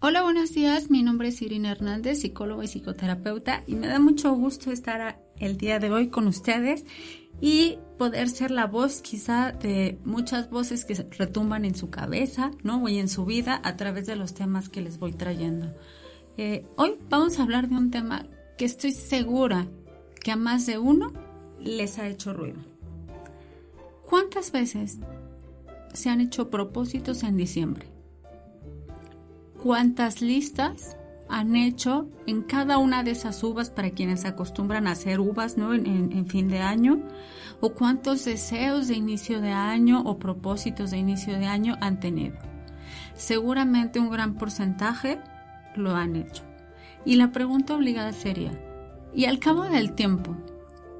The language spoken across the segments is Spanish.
Hola, buenos días. Mi nombre es Irina Hernández, psicóloga y psicoterapeuta, y me da mucho gusto estar el día de hoy con ustedes y poder ser la voz quizá de muchas voces que retumban en su cabeza, ¿no? Y en su vida a través de los temas que les voy trayendo. Eh, hoy vamos a hablar de un tema que estoy segura que a más de uno les ha hecho ruido. ¿Cuántas veces se han hecho propósitos en diciembre? Cuántas listas han hecho en cada una de esas uvas para quienes acostumbran a hacer uvas ¿no? en, fin de año, o cuántos deseos de inicio de año o propósitos de inicio de año han tenido. Seguramente un gran porcentaje lo han hecho. Y la pregunta obligada sería, ¿y al cabo del tiempo,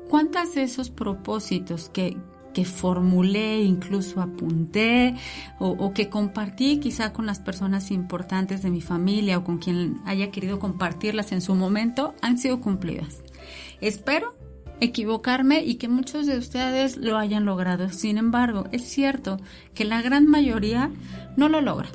cuántas de esos propósitos que, que formulé, incluso apunté o, que compartí quizá con las personas importantes de mi familia o con quien haya querido compartirlas en su momento, han sido cumplidas. Espero equivocarme y que muchos de ustedes lo hayan logrado. Sin embargo, es cierto que la gran mayoría no lo logra.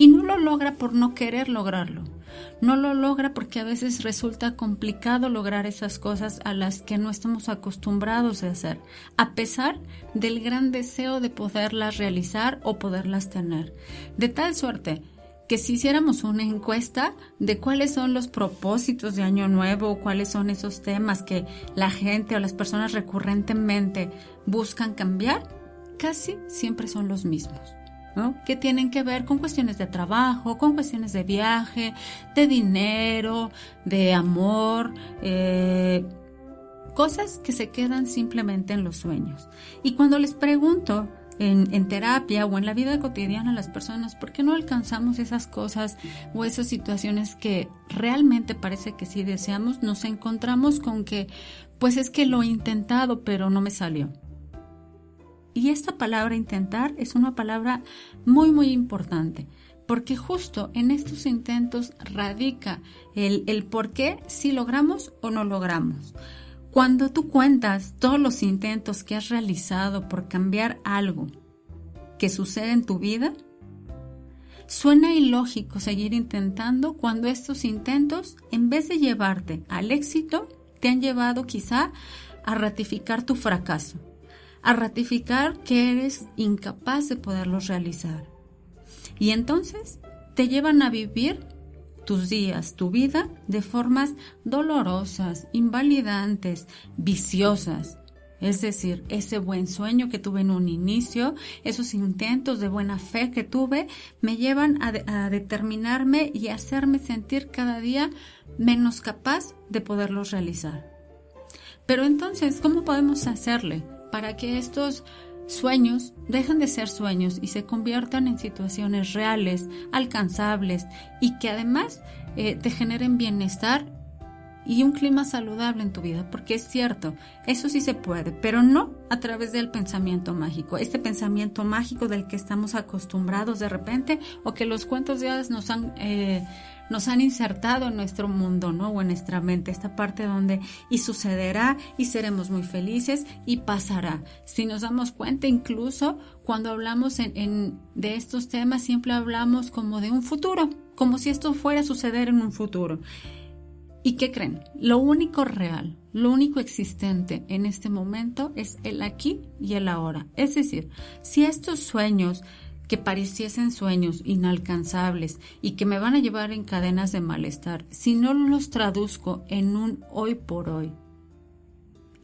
Y no lo logra por no querer lograrlo no lo logra porque a veces resulta complicado lograr esas cosas a las que no estamos acostumbrados a hacer, a pesar del gran deseo de poderlas realizar o poderlas tener. De tal suerte que si hiciéramos una encuesta de cuáles son los propósitos de Año Nuevo, cuáles son esos temas que la gente o las personas recurrentemente buscan cambiar, casi siempre son los mismos que tienen que ver con cuestiones de trabajo, con cuestiones de viaje, de dinero, de amor, eh, cosas que se quedan simplemente en los sueños. Y cuando les pregunto en, terapia o en la vida cotidiana a las personas, ¿por qué no alcanzamos esas cosas o esas situaciones que realmente parece que sí deseamos? Nos encontramos con que, pues es que lo he intentado, pero no me salió. Y esta palabra intentar es una palabra muy, muy importante, porque justo en estos intentos radica el, el por qué si logramos o no logramos. Cuando tú cuentas todos los intentos que has realizado por cambiar algo que sucede en tu vida, suena ilógico seguir intentando cuando estos intentos, en vez de llevarte al éxito, te han llevado quizá a ratificar tu fracaso a ratificar que eres incapaz de poderlos realizar. Y entonces te llevan a vivir tus días, tu vida, de formas dolorosas, invalidantes, viciosas. Es decir, ese buen sueño que tuve en un inicio, esos intentos de buena fe que tuve, me llevan a, determinarme y hacerme sentir cada día menos capaz de poderlos realizar. Pero entonces, ¿cómo podemos hacerle? Para que estos sueños dejen de ser sueños y se conviertan en situaciones reales, alcanzables y que además eh, te generen bienestar y un clima saludable en tu vida, porque es cierto, eso sí se puede, pero no a través del pensamiento mágico, este pensamiento mágico del que estamos acostumbrados de repente o que los cuentos de hadas nos han eh, nos han insertado en nuestro mundo, ¿no? O en nuestra mente, esta parte donde y sucederá y seremos muy felices y pasará. Si nos damos cuenta, incluso cuando hablamos de estos temas, siempre hablamos como de un futuro, como si esto fuera a suceder en un futuro. ¿Y qué creen? Lo único real, lo único existente en este momento es el aquí y el ahora. Es decir, si estos sueños que pareciesen sueños inalcanzables y que me van a llevar en cadenas de malestar, si no los traduzco en un hoy por hoy,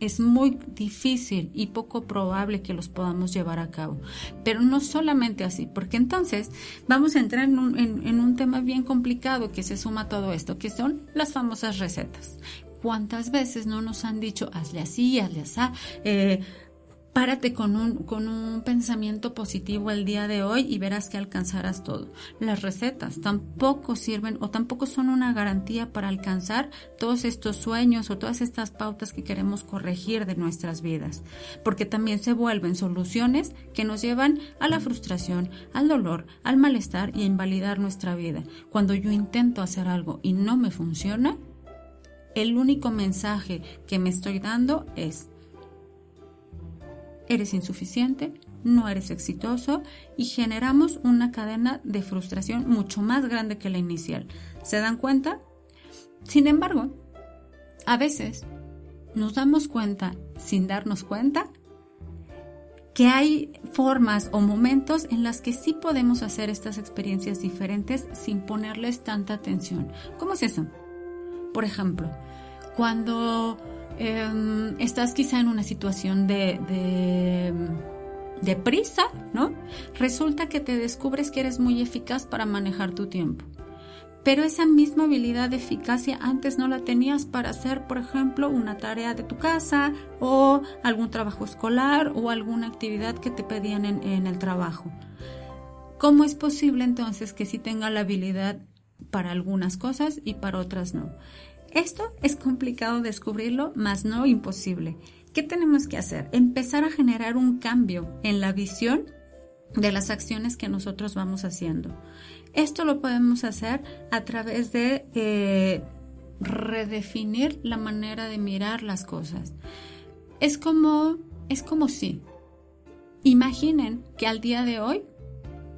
es muy difícil y poco probable que los podamos llevar a cabo. Pero no solamente así, porque entonces vamos a entrar en un, tema bien complicado que se suma a todo esto, que son las famosas recetas. ¿Cuántas veces no nos han dicho, hazle así, hazle así? Eh, Párate con un, con un pensamiento positivo el día de hoy y verás que alcanzarás todo. Las recetas tampoco sirven o tampoco son una garantía para alcanzar todos estos sueños o todas estas pautas que queremos corregir de nuestras vidas, porque también se vuelven soluciones que nos llevan a la frustración, al dolor, al malestar y a invalidar nuestra vida. Cuando yo intento hacer algo y no me funciona, el único mensaje que me estoy dando es Eres insuficiente, no eres exitoso y generamos una cadena de frustración mucho más grande que la inicial. ¿Se dan cuenta? Sin embargo, a veces nos damos cuenta sin darnos cuenta que hay formas o momentos en las que sí podemos hacer estas experiencias diferentes sin ponerles tanta atención. ¿Cómo es eso? Por ejemplo, cuando em, estás quizá en una situación de, de, prisa, ¿no? Resulta que te descubres que eres muy eficaz para manejar tu tiempo pero esa misma habilidad de eficacia antes no la tenías para hacer, por ejemplo, una tarea de tu casa o algún trabajo escolar o alguna actividad que te pedían en, el trabajo. ¿Cómo es posible entonces que sí tenga la habilidad para algunas cosas y para otras no? Esto es complicado descubrirlo, mas no imposible. ¿Qué tenemos que hacer? Empezar a generar un cambio en la visión de las acciones que nosotros vamos haciendo. Esto lo podemos hacer a través de eh, redefinir la manera de mirar las cosas. Es como, es como si, imaginen que al día de hoy,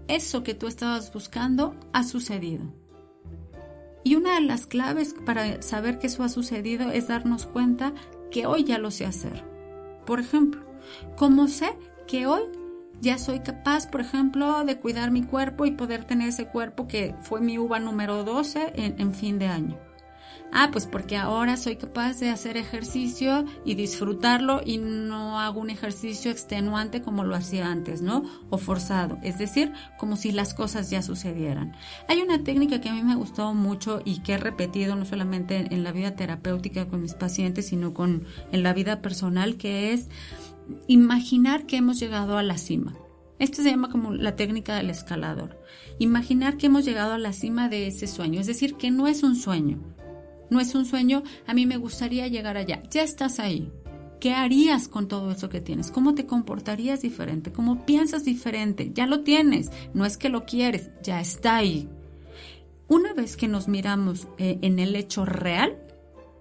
eso que tú estabas buscando ha sucedido. Y una de las claves para saber que eso ha sucedido es darnos cuenta que hoy ya lo sé hacer. Por ejemplo, como sé que hoy ya soy capaz, por ejemplo, de cuidar mi cuerpo y poder tener ese cuerpo que fue mi uva número 12 en, fin de año. Ah, pues porque ahora soy capaz de hacer ejercicio y disfrutarlo y no hago un ejercicio extenuante como lo hacía antes, ¿no? O forzado, es decir, como si las cosas ya sucedieran. Hay una técnica que a mí me ha gustado mucho y que he repetido no solamente en la vida terapéutica con mis pacientes, sino con en la vida personal, que es imaginar que hemos llegado a la cima. Esto se llama como la técnica del escalador. Imaginar que hemos llegado a la cima de ese sueño, es decir, que no es un sueño. No es un sueño, a mí me gustaría llegar allá. Ya estás ahí. ¿Qué harías con todo eso que tienes? ¿Cómo te comportarías diferente? ¿Cómo piensas diferente? Ya lo tienes. No es que lo quieres, ya está ahí. Una vez que nos miramos eh, en el hecho real,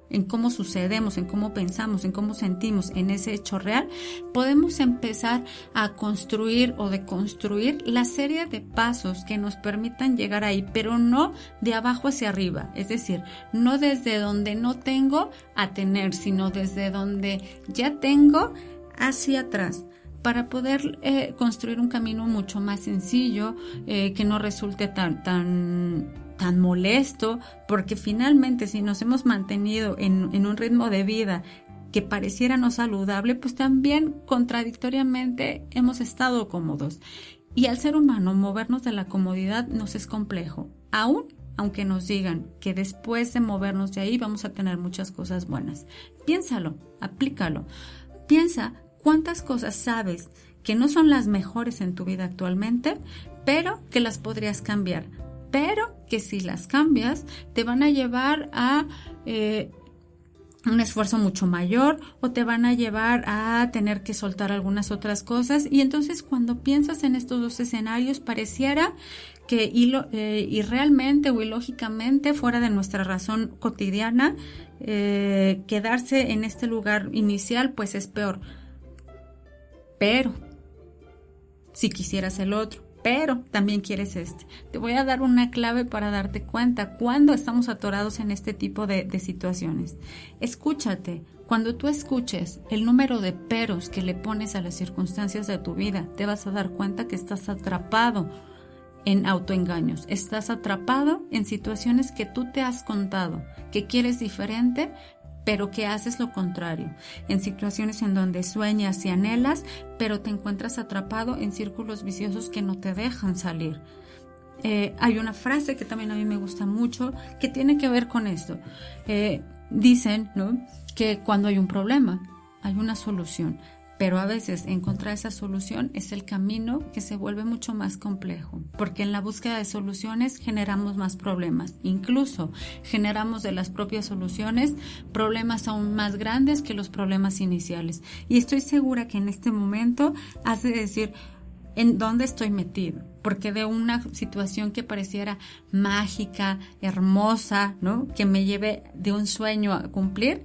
en cómo sucedemos, en cómo pensamos, en cómo sentimos en ese hecho real, podemos empezar a construir o deconstruir la serie de pasos que nos permitan llegar ahí, pero no de abajo hacia arriba, es decir, no desde donde no tengo a tener, sino desde donde ya tengo hacia atrás para poder eh, construir un camino mucho más sencillo, eh, que no resulte tan, tan tan molesto, porque finalmente si nos hemos mantenido en, un ritmo de vida que pareciera no saludable, pues también contradictoriamente hemos estado cómodos. Y al ser humano movernos de la comodidad nos es complejo, aún aunque nos digan que después de movernos de ahí vamos a tener muchas cosas buenas. Piénsalo, aplícalo. Piensa cuántas cosas sabes que no son las mejores en tu vida actualmente, pero que las podrías cambiar pero que si las cambias te van a llevar a eh, un esfuerzo mucho mayor o te van a llevar a tener que soltar algunas otras cosas. Y entonces cuando piensas en estos dos escenarios pareciera que eh, irrealmente o ilógicamente fuera de nuestra razón cotidiana eh, quedarse en este lugar inicial pues es peor. Pero si quisieras el otro pero también quieres este. Te voy a dar una clave para darte cuenta cuando estamos atorados en este tipo de, situaciones. Escúchate. Cuando tú escuches el número de peros que le pones a las circunstancias de tu vida, te vas a dar cuenta que estás atrapado en autoengaños. Estás atrapado en situaciones que tú te has contado, que quieres diferente, pero que haces lo contrario, en situaciones en donde sueñas y anhelas, pero te encuentras atrapado en círculos viciosos que no te dejan salir. Eh, hay una frase que también a mí me gusta mucho que tiene que ver con esto. Eh, dicen ¿no? que cuando hay un problema, hay una solución pero a veces encontrar esa solución es el camino que se vuelve mucho más complejo, porque en la búsqueda de soluciones generamos más problemas, incluso generamos de las propias soluciones problemas aún más grandes que los problemas iniciales. Y estoy segura que en este momento has de decir, ¿en dónde estoy metido? Porque de una situación que pareciera mágica, hermosa, ¿no? Que me lleve de un sueño a cumplir,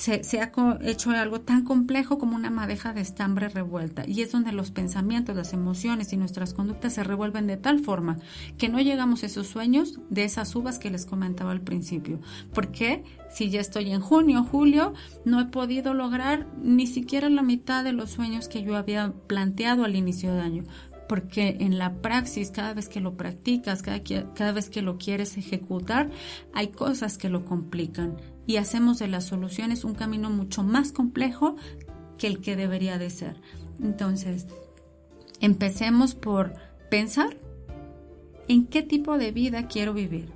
se, ha hecho algo tan complejo como una madeja de estambre revuelta. Y es donde los pensamientos, las emociones y nuestras conductas se revuelven de tal forma que no llegamos a esos sueños de esas uvas que les comentaba al principio. Porque si ya estoy en junio, julio, no he podido lograr ni siquiera la mitad de los sueños que yo había planteado al inicio de año. Porque en la praxis, cada vez que lo practicas, cada, cada, vez que lo quieres ejecutar, hay cosas que lo complican y hacemos de las soluciones un camino mucho más complejo que el que debería de ser. Entonces, empecemos por pensar en qué tipo de vida quiero vivir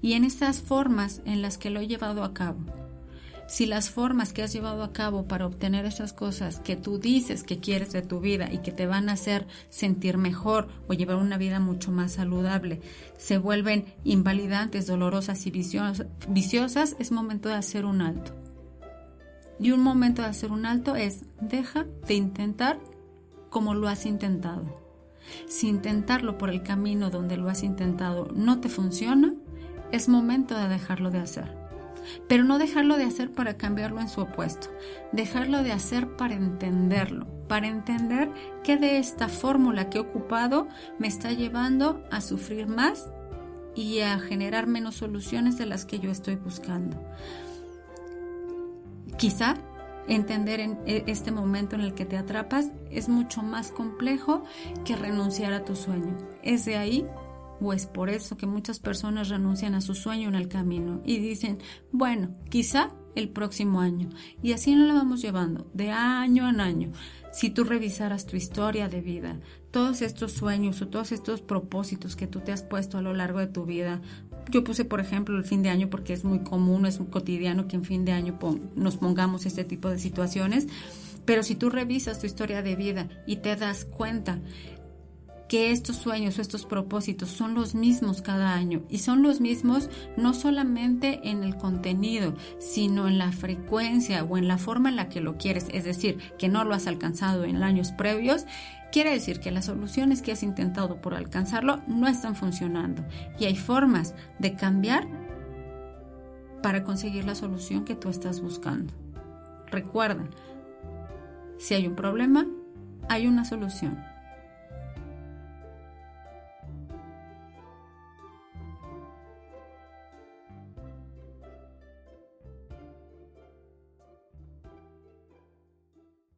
y en estas formas en las que lo he llevado a cabo si las formas que has llevado a cabo para obtener esas cosas que tú dices que quieres de tu vida y que te van a hacer sentir mejor o llevar una vida mucho más saludable se vuelven invalidantes, dolorosas y viciosas, es momento de hacer un alto. Y un momento de hacer un alto es deja de intentar como lo has intentado. Si intentarlo por el camino donde lo has intentado no te funciona, es momento de dejarlo de hacer pero no dejarlo de hacer para cambiarlo en su opuesto, dejarlo de hacer para entenderlo, para entender que de esta fórmula que he ocupado me está llevando a sufrir más y a generar menos soluciones de las que yo estoy buscando. Quizá entender en e, este momento en el que te atrapas es mucho más complejo que renunciar a tu sueño. Es de ahí o es por eso que muchas personas renuncian a su sueño en el camino y dicen, bueno, quizá el próximo año. Y así nos lo vamos llevando, de año en año. Si tú revisaras tu historia de vida, todos estos sueños o todos estos propósitos que tú te has puesto a lo largo de tu vida, yo puse, por ejemplo, el fin de año porque es muy común, es muy cotidiano que en fin de año nos pongamos este tipo de situaciones. Pero si tú revisas tu historia de vida y te das cuenta que estos sueños o estos propósitos son los mismos cada año y son los mismos no solamente en el contenido, sino en la frecuencia o en la forma en la que lo quieres, es decir, que no lo has alcanzado en años previos, quiere decir que las soluciones que has intentado por alcanzarlo no están funcionando y hay formas de cambiar para conseguir la solución que tú estás buscando. Recuerda, si hay un problema, hay una solución